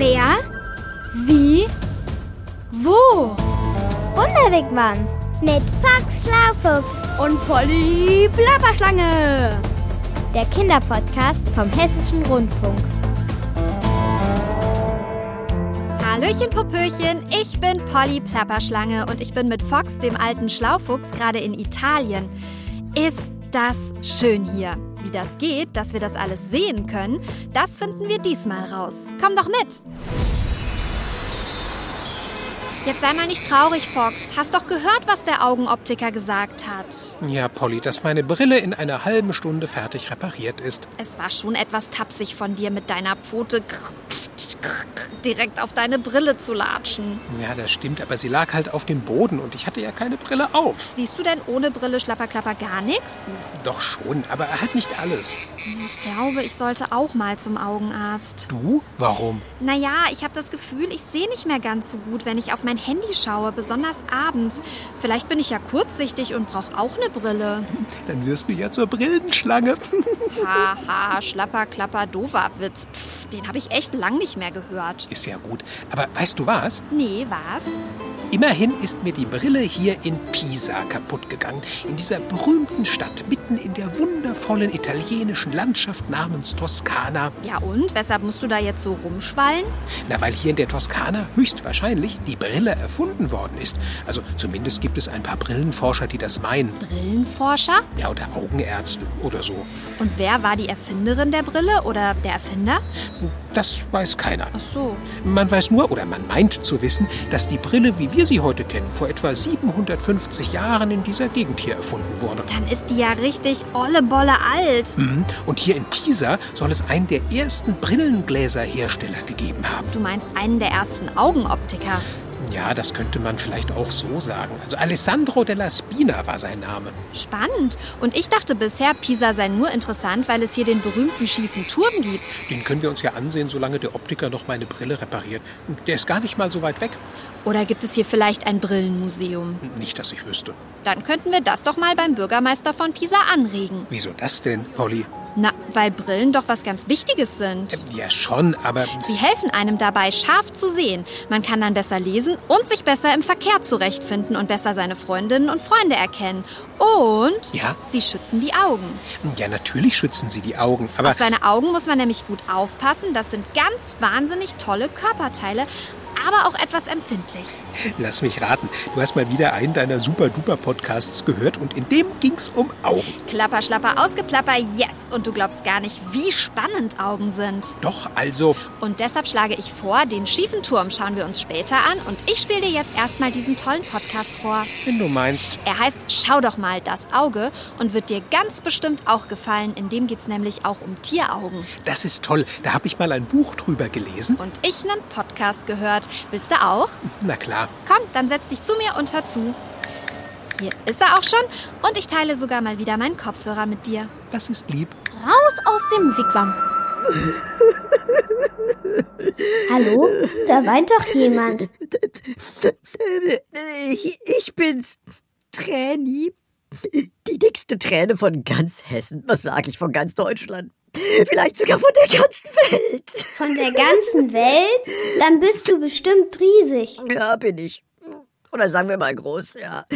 Wer? Wie? Wo? Wunderwegmann mit Fox Schlaufuchs Und Polly Plapperschlange. der Kinderpodcast vom Hessischen Rundfunk. Hallöchen, Popöchen, ich bin Polly Plapperschlange und ich bin mit Fox, dem alten Schlaufuchs, gerade in Italien. Ist das schön hier. Wie das geht, dass wir das alles sehen können, das finden wir diesmal raus. Komm doch mit! Jetzt sei mal nicht traurig, Fox. Hast doch gehört, was der Augenoptiker gesagt hat. Ja, Polly, dass meine Brille in einer halben Stunde fertig repariert ist. Es war schon etwas tapsig von dir, mit deiner Pfote direkt auf deine Brille zu latschen. Ja, das stimmt, aber sie lag halt auf dem Boden und ich hatte ja keine Brille auf. Siehst du denn ohne Brille Schlapperklapper gar nichts? Doch schon, aber halt nicht alles. Ich glaube, ich sollte auch mal zum Augenarzt. Du? Warum? Naja, ich habe das Gefühl, ich sehe nicht mehr ganz so gut, wenn ich auf mein Handy schaue, besonders abends. Vielleicht bin ich ja kurzsichtig und brauche auch eine Brille. Dann wirst du ja zur Brillenschlange. Haha, Schlapper, Klapper, doofer Witz. Pff, den habe ich echt lang nicht mehr gehört. Ist ja gut. Aber weißt du was? Nee, was? Immerhin ist mir die Brille hier in Pisa kaputt gegangen. In dieser berühmten Stadt, mitten in der wundervollen italienischen Landschaft namens Toskana. Ja und? Weshalb musst du da jetzt so rumschwallen? Na, weil hier in der Toskana höchstwahrscheinlich die Brille erfunden worden ist. Also zumindest gibt es ein paar Brillenforscher, die das meinen. Brillenforscher? Ja, oder Augenärzte oder so. Und wer war die Erfinderin der Brille oder der Erfinder? Das weiß keiner. Ach so. Man weiß nur, oder man meint zu wissen, dass die Brille, wie wir sie heute kennen, vor etwa 750 Jahren in dieser Gegend hier erfunden wurde. Dann ist die ja richtig olle Bolle alt. Mhm. Und hier in Pisa soll es einen der ersten Brillengläserhersteller gegeben haben. Du meinst einen der ersten Augenoptiker. Ja, das könnte man vielleicht auch so sagen. Also Alessandro della Spina war sein Name. Spannend. Und ich dachte bisher, Pisa sei nur interessant, weil es hier den berühmten schiefen Turm gibt. Den können wir uns ja ansehen, solange der Optiker noch meine Brille repariert. Der ist gar nicht mal so weit weg. Oder gibt es hier vielleicht ein Brillenmuseum? Nicht, dass ich wüsste. Dann könnten wir das doch mal beim Bürgermeister von Pisa anregen. Wieso das denn, Polly? Weil Brillen doch was ganz Wichtiges sind. Ja, schon, aber Sie helfen einem dabei, scharf zu sehen. Man kann dann besser lesen und sich besser im Verkehr zurechtfinden und besser seine Freundinnen und Freunde erkennen. Und Ja? sie schützen die Augen. ja, natürlich schützen sie die Augen. Aber Auf seine Augen muss man nämlich gut aufpassen. Das sind ganz wahnsinnig tolle Körperteile, aber auch etwas empfindlich. lass mich raten, du hast mal wieder einen deiner Super-Duper-Podcasts gehört und in dem ging's um Augen. Klapper, schlapper, ausgeplapper, yes. Und du glaubst gar nicht, wie spannend Augen sind. Doch, also, Und deshalb schlage ich vor, den schiefen Turm schauen wir uns später an und ich spiele dir jetzt erstmal diesen tollen Podcast vor. wenn du meinst. Er heißt Schau doch mal das Auge und wird dir ganz bestimmt auch gefallen. In dem geht's nämlich auch um Tieraugen. Das ist toll. Da habe ich mal ein Buch drüber gelesen. Und ich einen Podcast gehört. Willst du auch? Na klar. Komm, dann setz dich zu mir und hör zu. Hier ist er auch schon und ich teile sogar mal wieder meinen Kopfhörer mit dir. Das ist lieb. Raus aus dem Wigwam. Hallo? Da weint doch jemand. Ich, ich bin's, Träni. Die dickste Träne von ganz Hessen. Was sag ich, von ganz Deutschland? Vielleicht sogar von der ganzen Welt. Von der ganzen Welt? Dann bist du bestimmt riesig. Ja, bin ich. Oder sagen wir mal groß, ja.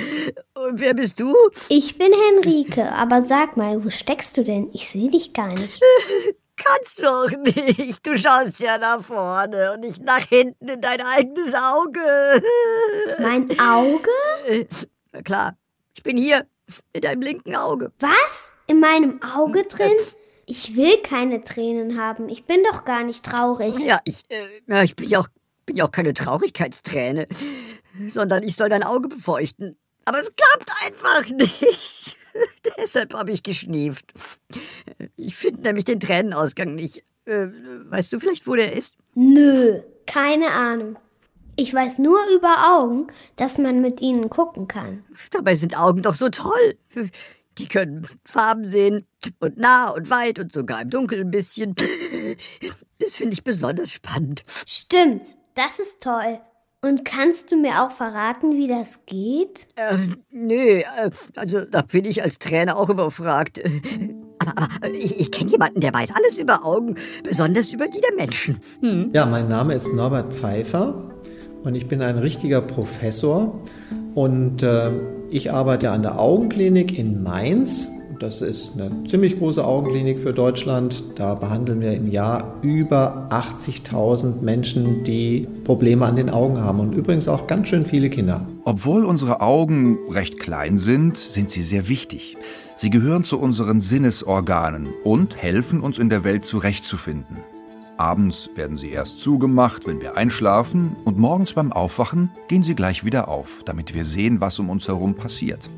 Und wer bist du? Ich bin Henrike, aber sag mal, wo steckst du denn? Ich sehe dich gar nicht. Kannst doch nicht. Du schaust ja nach vorne und nicht nach hinten in dein eigenes Auge. Mein Auge? Na klar, ich bin hier, in deinem linken Auge. Was? In meinem Auge drin? Ich will keine Tränen haben. Ich bin doch gar nicht traurig. Ja, ich, äh, ja, ich bin ja auch, bin ja auch keine Traurigkeitsträne, sondern ich soll dein Auge befeuchten. Aber es klappt einfach nicht. Deshalb habe ich geschnieft. Ich finde nämlich den Tränenausgang nicht. Äh, weißt du vielleicht, wo der ist? Nö, keine Ahnung. Ich weiß nur über Augen, dass man mit ihnen gucken kann. Dabei sind Augen doch so toll. Die können Farben sehen und nah und weit und sogar im Dunkeln ein bisschen. Das finde ich besonders spannend. Stimmt, das ist toll. Und kannst du mir auch verraten, wie das geht? Äh, nee, also da bin ich als Trainer auch überfragt. Aber, aber ich, ich kenne jemanden, der weiß alles über Augen, besonders über die der Menschen. Hm. Ja, mein Name ist Norbert Pfeiffer und ich bin ein richtiger Professor und äh, ich arbeite an der Augenklinik in Mainz. Das ist eine ziemlich große Augenklinik für Deutschland. Da behandeln wir im Jahr über 80.000 Menschen, die Probleme an den Augen haben und übrigens auch ganz schön viele Kinder. Obwohl unsere Augen recht klein sind, sind sie sehr wichtig. Sie gehören zu unseren Sinnesorganen und helfen uns in der Welt zurechtzufinden. Abends werden sie erst zugemacht, wenn wir einschlafen, und morgens beim Aufwachen gehen sie gleich wieder auf, damit wir sehen, was um uns herum passiert.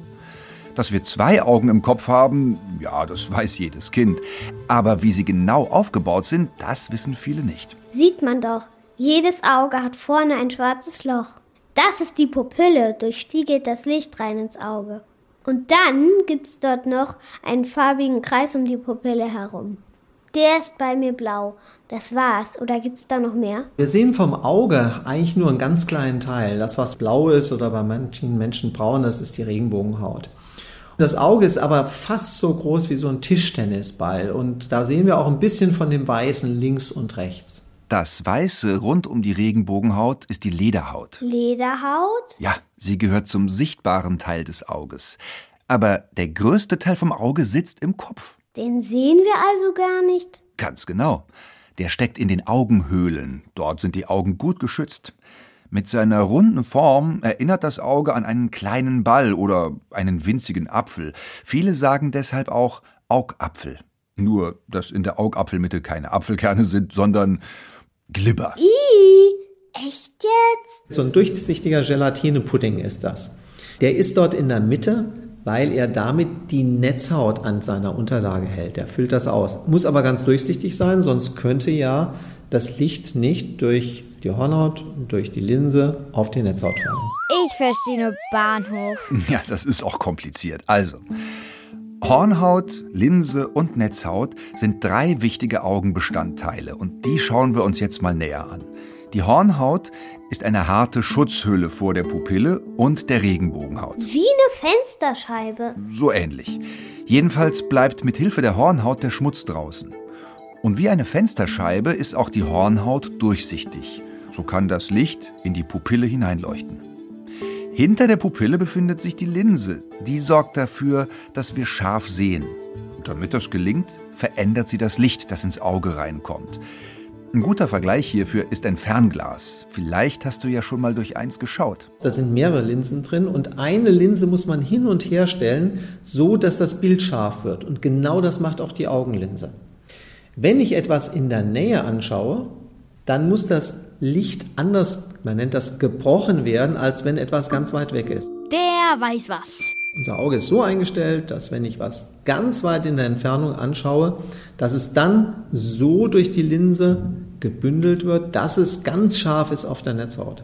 Dass wir zwei Augen im Kopf haben, ja, das weiß jedes Kind. Aber wie sie genau aufgebaut sind, das wissen viele nicht. Sieht man doch. Jedes Auge hat vorne ein schwarzes Loch. Das ist die Pupille, durch die geht das Licht rein ins Auge. Und dann gibt's dort noch einen farbigen Kreis um die Pupille herum. Der ist bei mir blau. Das war's. Oder gibt's da noch mehr? Wir sehen vom Auge eigentlich nur einen ganz kleinen Teil. Das, was blau ist oder bei manchen Menschen braun ist, ist die Regenbogenhaut. Das Auge ist aber fast so groß wie so ein Tischtennisball und da sehen wir auch ein bisschen von dem Weißen links und rechts. Das Weiße rund um die Regenbogenhaut ist die Lederhaut. Lederhaut? Ja, sie gehört zum sichtbaren Teil des Auges. Aber der größte Teil vom Auge sitzt im Kopf. Den sehen wir also gar nicht. Ganz genau. Der steckt in den Augenhöhlen. Dort sind die Augen gut geschützt. Mit seiner runden Form erinnert das Auge an einen kleinen Ball oder einen winzigen Apfel. Viele sagen deshalb auch Augapfel. Nur, dass in der Augapfelmitte keine Apfelkerne sind, sondern Glibber. Ih, echt jetzt? So ein durchsichtiger Gelatinepudding ist das. Der ist dort in der Mitte weil er damit die Netzhaut an seiner Unterlage hält. Er füllt das aus. Muss aber ganz durchsichtig sein, sonst könnte ja das Licht nicht durch die Hornhaut, durch die Linse auf die Netzhaut fallen. Ich verstehe nur Bahnhof. Ja, das ist auch kompliziert. Also, Hornhaut, Linse und Netzhaut sind drei wichtige Augenbestandteile und die schauen wir uns jetzt mal näher an. Die Hornhaut ist eine harte Schutzhülle vor der Pupille und der Regenbogenhaut. Wie eine Fensterscheibe. So ähnlich. Jedenfalls bleibt mit Hilfe der Hornhaut der Schmutz draußen. Und wie eine Fensterscheibe ist auch die Hornhaut durchsichtig. So kann das Licht in die Pupille hineinleuchten. Hinter der Pupille befindet sich die Linse. Die sorgt dafür, dass wir scharf sehen. Und damit das gelingt, verändert sie das Licht, das ins Auge reinkommt. Ein guter Vergleich hierfür ist ein Fernglas. Vielleicht hast du ja schon mal durch eins geschaut. Da sind mehrere Linsen drin und eine Linse muss man hin und her stellen, so dass das Bild scharf wird. Und genau das macht auch die Augenlinse. Wenn ich etwas in der Nähe anschaue, dann muss das Licht anders, man nennt das gebrochen werden, als wenn etwas ganz weit weg ist. Der weiß was. Unser Auge ist so eingestellt, dass wenn ich was ganz weit in der Entfernung anschaue, dass es dann so durch die Linse gebündelt wird, dass es ganz scharf ist auf der Netzhaut.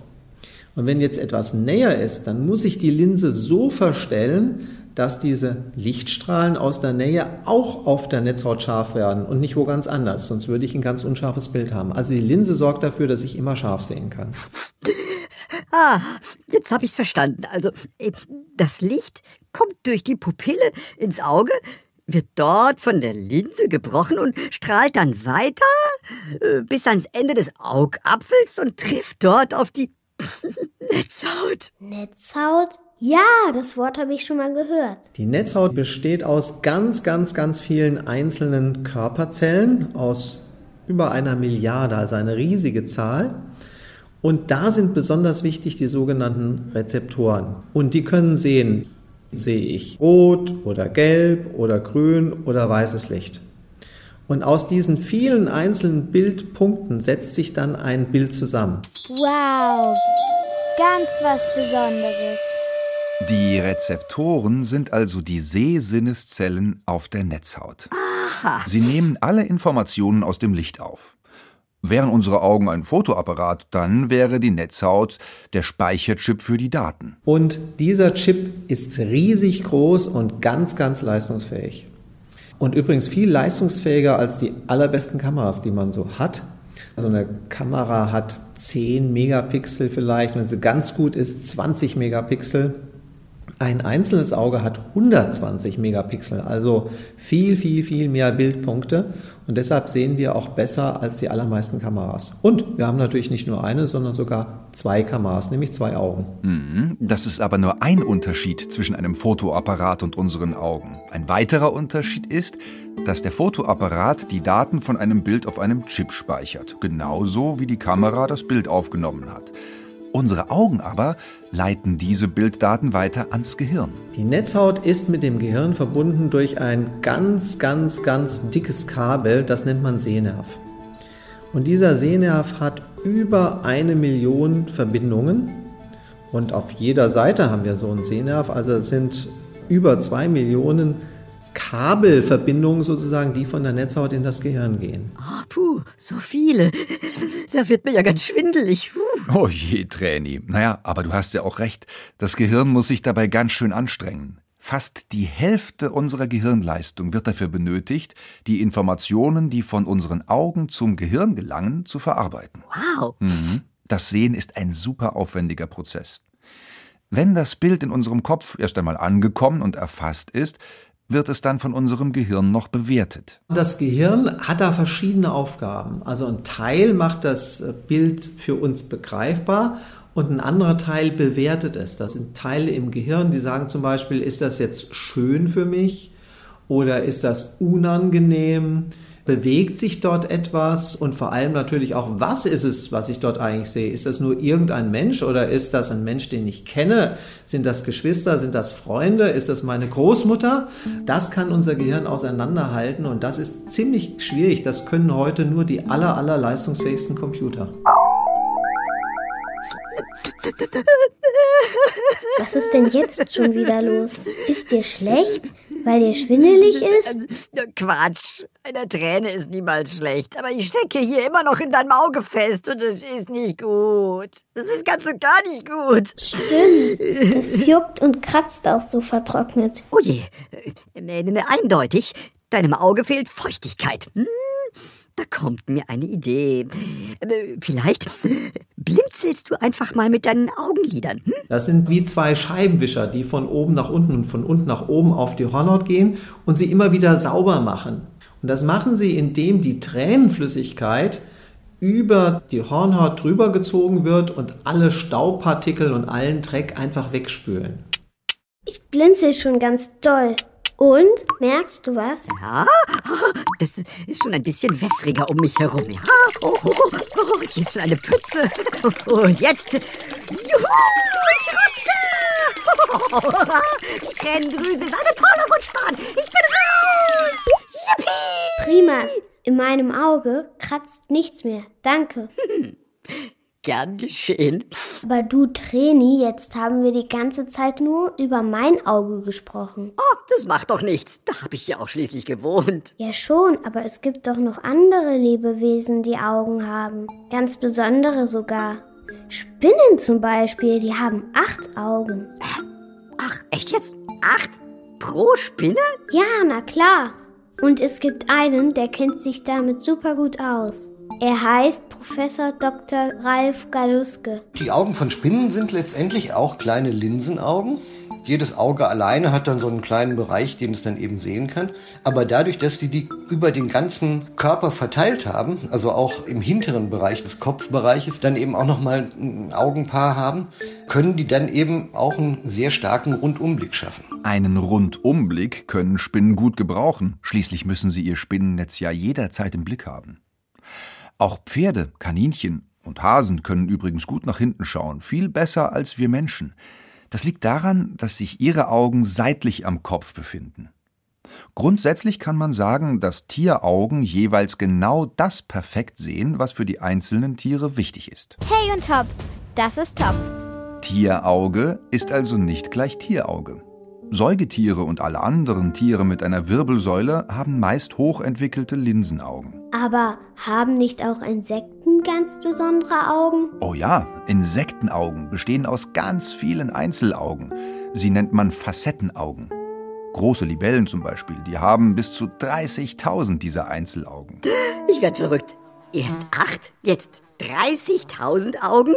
Und wenn jetzt etwas näher ist, dann muss ich die Linse so verstellen, dass diese Lichtstrahlen aus der Nähe auch auf der Netzhaut scharf werden und nicht wo ganz anders, sonst würde ich ein ganz unscharfes Bild haben. Also die Linse sorgt dafür, dass ich immer scharf sehen kann. Ah, jetzt habe ich's verstanden. Also, das Licht kommt durch die Pupille ins Auge, wird dort von der Linse gebrochen und strahlt dann weiter äh, bis ans Ende des Augapfels und trifft dort auf die Netzhaut. Netzhaut? Ja, das Wort habe ich schon mal gehört. Die Netzhaut besteht aus ganz, ganz, ganz vielen einzelnen Körperzellen, aus über einer Milliarde, also eine riesige Zahl. Und da sind besonders wichtig die sogenannten Rezeptoren. Und die können sehen, sehe ich rot oder gelb oder grün oder weißes Licht. Und aus diesen vielen einzelnen Bildpunkten setzt sich dann ein Bild zusammen. Wow, ganz was Besonderes. Die Rezeptoren sind also die Sehsinneszellen auf der Netzhaut. Aha. Sie nehmen alle Informationen aus dem Licht auf. Wären unsere Augen ein Fotoapparat, dann wäre die Netzhaut der Speicherchip für die Daten. Und dieser Chip ist riesig groß und ganz, ganz leistungsfähig. Und übrigens viel leistungsfähiger als die allerbesten Kameras, die man so hat. So eine Kamera hat 10 Megapixel vielleicht, wenn sie ganz gut ist, 20 Megapixel. Ein einzelnes Auge hat 120 Megapixel, also viel, viel, viel mehr Bildpunkte. Und deshalb sehen wir auch besser als die allermeisten Kameras. Und wir haben natürlich nicht nur eine, sondern sogar zwei Kameras, nämlich zwei Augen. Mhm, das ist aber nur ein Unterschied zwischen einem Fotoapparat und unseren Augen. Ein weiterer Unterschied ist, dass der Fotoapparat die Daten von einem Bild auf einem Chip speichert, genauso wie die Kamera das Bild aufgenommen hat. Unsere Augen aber leiten diese Bilddaten weiter ans Gehirn. Die Netzhaut ist mit dem Gehirn verbunden durch ein ganz, ganz, ganz dickes Kabel, das nennt man Sehnerv. Und dieser Sehnerv hat über eine Million Verbindungen. Und auf jeder Seite haben wir so einen Sehnerv. Also es sind über zwei Millionen Kabelverbindungen sozusagen, die von der Netzhaut in das Gehirn gehen. Oh, puh, so viele. Da wird mir ja ganz schwindelig. Oh je, Träni. Naja, aber du hast ja auch recht. Das Gehirn muss sich dabei ganz schön anstrengen. Fast die Hälfte unserer Gehirnleistung wird dafür benötigt, die Informationen, die von unseren Augen zum Gehirn gelangen, zu verarbeiten. Wow. Mhm. Das Sehen ist ein super aufwendiger Prozess. Wenn das Bild in unserem Kopf erst einmal angekommen und erfasst ist, wird es dann von unserem Gehirn noch bewertet. Das Gehirn hat da verschiedene Aufgaben. Also ein Teil macht das Bild für uns begreifbar und ein anderer Teil bewertet es. Das sind Teile im Gehirn, die sagen zum Beispiel, ist das jetzt schön für mich oder ist das unangenehm? Bewegt sich dort etwas? Und vor allem natürlich auch, was ist es, was ich dort eigentlich sehe? Ist das nur irgendein Mensch oder ist das ein Mensch, den ich kenne? Sind das Geschwister? Sind das Freunde? Ist das meine Großmutter? Das kann unser Gehirn auseinanderhalten und das ist ziemlich schwierig. Das können heute nur die aller, aller leistungsfähigsten Computer. Was ist denn jetzt schon wieder los? Ist dir schlecht, weil dir schwindelig ist? Quatsch. Eine Träne ist niemals schlecht. Aber ich stecke hier immer noch in deinem Auge fest und es ist nicht gut. Das ist ganz und gar nicht gut. Stimmt. Es juckt und kratzt auch so vertrocknet. Oh je. Äh, eindeutig. Deinem Auge fehlt Feuchtigkeit. Hm? Da kommt mir eine Idee. Äh, vielleicht blinzelst du einfach mal mit deinen Augenlidern. Hm? Das sind wie zwei Scheibenwischer, die von oben nach unten und von unten nach oben auf die Hornhaut gehen und sie immer wieder sauber machen. Und das machen sie, indem die Tränenflüssigkeit über die Hornhaut drüber gezogen wird und alle Staubpartikel und allen Dreck einfach wegspülen. Ich blinzel schon ganz doll. Und? Merkst du was? Ja, das ist schon ein bisschen wässriger um mich herum. Ja, oh, oh, oh, hier ist schon eine Pütze. Und jetzt. Juhu, ich rutsche! Die Tränendrüse ist eine tolle Rutschbahn. Ich bin raus! Yippie! Prima. In meinem Auge kratzt nichts mehr. Danke. Gern geschehen. Aber du, Treni, jetzt haben wir die ganze Zeit nur über mein Auge gesprochen. Oh, das macht doch nichts. Da habe ich ja auch schließlich gewohnt. Ja schon, aber es gibt doch noch andere Lebewesen, die Augen haben. Ganz besondere sogar. Spinnen zum Beispiel, die haben acht Augen. Ach, echt jetzt? Acht? Pro Spinne? Ja, na klar. Und es gibt einen, der kennt sich damit super gut aus. Er heißt Professor Dr. Ralf Galuske. Die Augen von Spinnen sind letztendlich auch kleine Linsenaugen. Jedes Auge alleine hat dann so einen kleinen Bereich, den es dann eben sehen kann. Aber dadurch, dass die die über den ganzen Körper verteilt haben, also auch im hinteren Bereich des Kopfbereiches, dann eben auch nochmal ein Augenpaar haben, können die dann eben auch einen sehr starken Rundumblick schaffen. Einen Rundumblick können Spinnen gut gebrauchen. Schließlich müssen sie ihr Spinnennetz ja jederzeit im Blick haben. Auch Pferde, Kaninchen und Hasen können übrigens gut nach hinten schauen, viel besser als wir Menschen. Das liegt daran, dass sich ihre Augen seitlich am Kopf befinden. Grundsätzlich kann man sagen, dass Tieraugen jeweils genau das perfekt sehen, was für die einzelnen Tiere wichtig ist. Hey und Top, das ist Top. Tierauge ist also nicht gleich Tierauge. Säugetiere und alle anderen Tiere mit einer Wirbelsäule haben meist hochentwickelte Linsenaugen. Aber haben nicht auch Insekten ganz besondere Augen? Oh ja, Insektenaugen bestehen aus ganz vielen Einzelaugen. Sie nennt man Facettenaugen. Große Libellen zum Beispiel, die haben bis zu 30.000 dieser Einzelaugen. Ich werd verrückt. Erst acht, jetzt 30.000 Augen?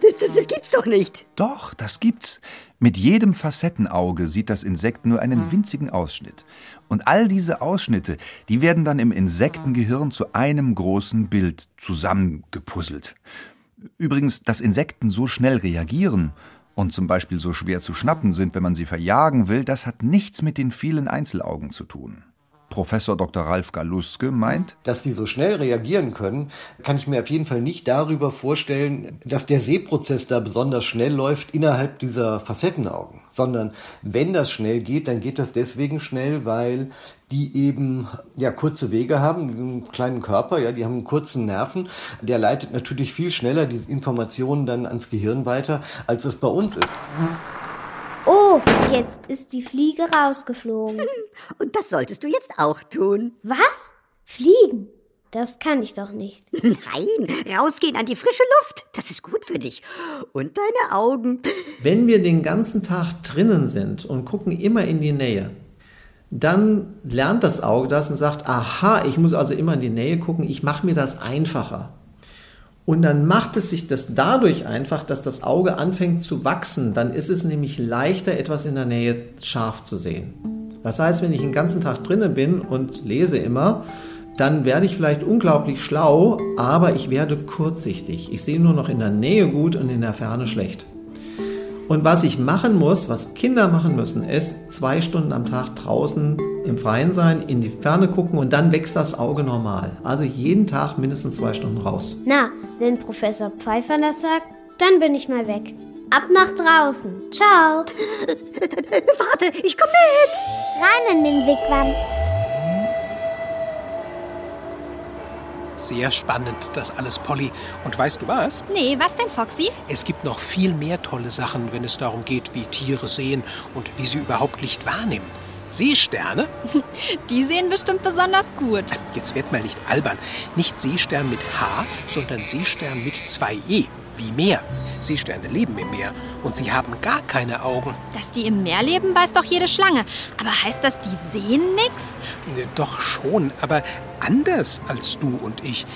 Das, das, das gibt's doch nicht. Doch, das gibt's. Mit jedem Facettenauge sieht das Insekt nur einen winzigen Ausschnitt. Und all diese Ausschnitte, die werden dann im Insektengehirn zu einem großen Bild zusammengepuzzelt. Übrigens, dass Insekten so schnell reagieren und zum Beispiel so schwer zu schnappen sind, wenn man sie verjagen will, das hat nichts mit den vielen Einzelaugen zu tun. Professor Dr. Ralf Galuske meint, Dass die so schnell reagieren können, kann ich mir auf jeden Fall nicht darüber vorstellen, dass der Sehprozess da besonders schnell läuft innerhalb dieser Facettenaugen, sondern wenn das schnell geht, dann geht das deswegen schnell, weil die eben ja kurze Wege haben, einen kleinen Körper, ja, die haben einen kurzen Nerven, der leitet natürlich viel schneller diese Informationen dann ans Gehirn weiter, als es bei uns ist. Oh, jetzt ist die Fliege rausgeflogen. Und das solltest du jetzt auch tun. Was? Fliegen? Das kann ich doch nicht. Nein, rausgehen an die frische Luft. Das ist gut für dich. Und deine Augen. Wenn wir den ganzen Tag drinnen sind und gucken immer in die Nähe, dann lernt das Auge das und sagt, aha, ich muss also immer in die Nähe gucken, ich mache mir das einfacher. Und dann macht es sich das dadurch einfach, dass das Auge anfängt zu wachsen. Dann ist es nämlich leichter, etwas in der Nähe scharf zu sehen. Das heißt, wenn ich den ganzen Tag drinnen bin und lese immer, dann werde ich vielleicht unglaublich schlau, aber ich werde kurzsichtig. Ich sehe nur noch in der Nähe gut und in der Ferne schlecht. Und was ich machen muss, was Kinder machen müssen, ist zwei Stunden am Tag draußen im Freien sein, in die Ferne gucken und dann wächst das Auge normal. Also jeden Tag mindestens zwei Stunden raus. Na, wenn Professor Pfeiffer das sagt, dann bin ich mal weg. Ab nach draußen. Ciao. Warte, ich komme mit. Rein in den Wigwam. Sehr spannend, das alles, Polly. Und weißt du was? Nee, was denn, Foxy? Es gibt noch viel mehr tolle Sachen, wenn es darum geht, wie Tiere sehen und wie sie überhaupt Licht wahrnehmen. Seesterne? Die sehen bestimmt besonders gut. Jetzt werd mal nicht albern. Nicht Seestern mit H, sondern Seestern mit zwei E. Wie Meer. Seesterne leben im Meer und sie haben gar keine Augen. Dass die im Meer leben, weiß doch jede Schlange. Aber heißt das, die sehen nix? Äh, Doch schon, aber anders als du und ich.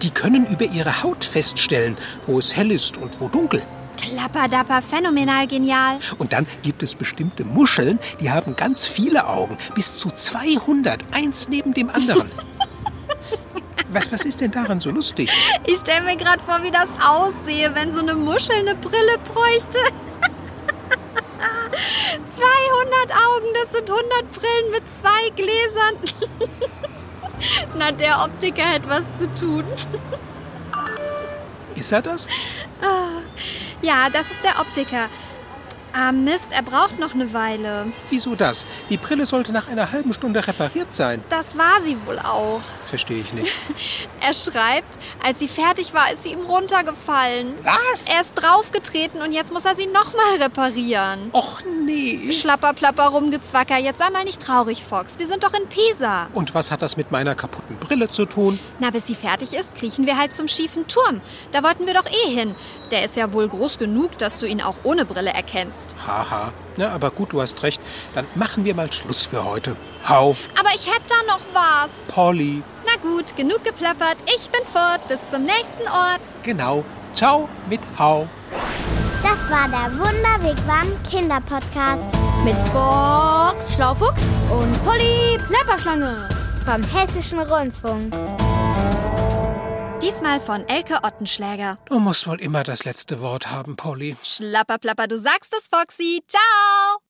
Die können über ihre Haut feststellen, wo es hell ist und wo dunkel. Klapperdapper, phänomenal genial. Und dann gibt es bestimmte Muscheln, die haben ganz viele Augen, bis zu 200, eins neben dem anderen. was, was ist denn daran so lustig? Ich stelle mir gerade vor, wie das aussehe, wenn so eine Muschel eine Brille bräuchte. 200 Augen, das sind 100 Brillen mit zwei Gläsern. Na, der Optiker hat was zu tun. Ist er das? Ja, das ist der Optiker. Ah, Mist, er braucht noch eine Weile. Wieso das? Die Brille sollte nach einer halben Stunde repariert sein. Das war sie wohl auch. Verstehe ich nicht. Er schreibt, als sie fertig war, ist sie ihm runtergefallen. Was? Er ist draufgetreten und jetzt muss er sie nochmal reparieren. Och nee. Schlapper, plapper, rumgezwacker. Jetzt sei mal nicht traurig, Fox. Wir sind doch in Pisa. Und was hat das mit meiner kaputten Brille zu tun? Na, bis sie fertig ist, kriechen wir halt zum schiefen Turm. Da wollten wir doch eh hin. Der ist ja wohl groß genug, dass du ihn auch ohne Brille erkennst. Haha. Na, aber gut, du hast recht. Dann machen wir mal Schluss für heute. Hau, Aber ich hätte da noch was. Polly. Na gut, genug geplappert. Ich bin fort. Bis zum nächsten Ort. Genau. Ciao mit Hau. Das war der Wunderwigwam Kinderpodcast Mit Fox, Schlaufuchs und Polly Plapperschlange. vom Hessischen Rundfunk. Diesmal von Elke Ottenschläger. Du musst wohl immer das letzte Wort haben, Polly. Schlapper, plapper, du sagst es, Foxy. Ciao.